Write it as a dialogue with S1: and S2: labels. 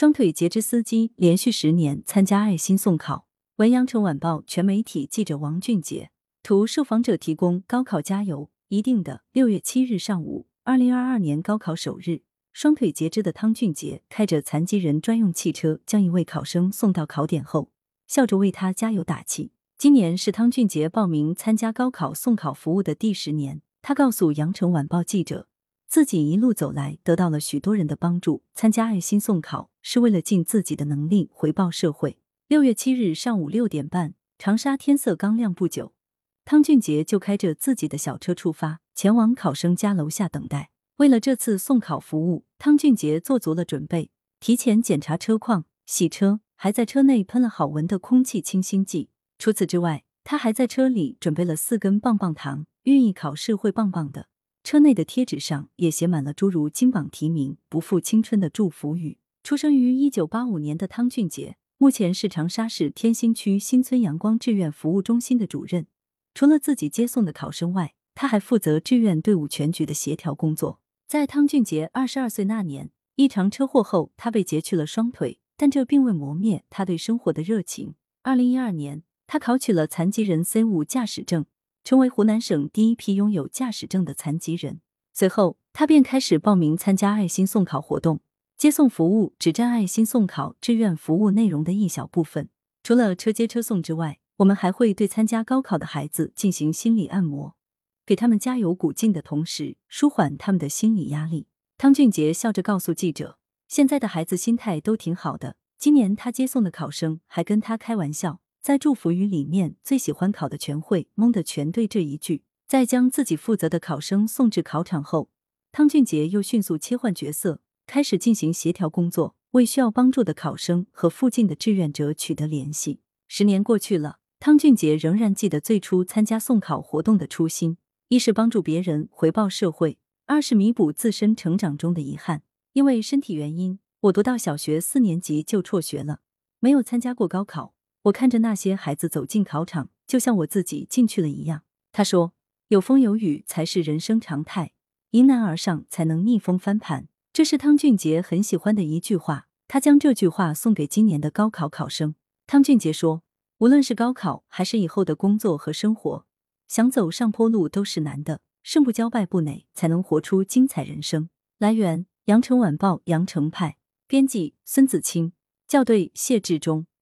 S1: 双腿截肢司机连续十年参加爱心送考。文阳城晚报全媒体记者王俊杰，图受访者提供。高考加油，一定的。六月七日上午，二零二二年高考首日，双腿截肢的汤俊杰开着残疾人专用汽车，将一位考生送到考点后，笑着为他加油打气。今年是汤俊杰报名参加高考送考服务的第十年。他告诉羊城晚报记者，自己一路走来得到了许多人的帮助。参加爱心送考是为了尽自己的能力回报社会。六月七日上午六点半，长沙天色刚亮不久，汤俊杰就开着自己的小车出发，前往考生家楼下等待。为了这次送考服务，汤俊杰做足了准备，提前检查车况、洗车，还在车内喷了好闻的空气清新剂。除此之外，他还在车里准备了四根棒棒糖。寓意考试会棒棒的，车内的贴纸上也写满了诸如“金榜题名”“不负青春”的祝福语。出生于一九八五年的汤俊杰，目前是长沙市天心区新村阳光志愿服务中心的主任。除了自己接送的考生外，他还负责志愿队伍全局的协调工作。在汤俊杰二十二岁那年，一场车祸后，他被截去了双腿，但这并未磨灭他对生活的热情。二零一二年，他考取了残疾人 C 五驾驶证。成为湖南省第一批拥有驾驶证的残疾人。随后，他便开始报名参加爱心送考活动。接送服务只占爱心送考志愿服务内容的一小部分。除了车接车送之外，我们还会对参加高考的孩子进行心理按摩，给他们加油鼓劲的同时，舒缓他们的心理压力。汤俊杰笑着告诉记者：“现在的孩子心态都挺好的。今年他接送的考生还跟他开玩笑。”在祝福语里面，最喜欢考的全会，蒙的全对这一句。在将自己负责的考生送至考场后，汤俊杰又迅速切换角色，开始进行协调工作，为需要帮助的考生和附近的志愿者取得联系。十年过去了，汤俊杰仍然记得最初参加送考活动的初心：一是帮助别人，回报社会；二是弥补自身成长中的遗憾。因为身体原因，我读到小学四年级就辍学了，没有参加过高考。我看着那些孩子走进考场，就像我自己进去了一样。他说：“有风有雨才是人生常态，迎难而上才能逆风翻盘。”这是汤俊杰很喜欢的一句话。他将这句话送给今年的高考考生。汤俊杰说：“无论是高考还是以后的工作和生活，想走上坡路都是难的，胜不骄败不馁，才能活出精彩人生。”来源：羊城晚报羊城派，编辑：孙子清，校对：谢志忠。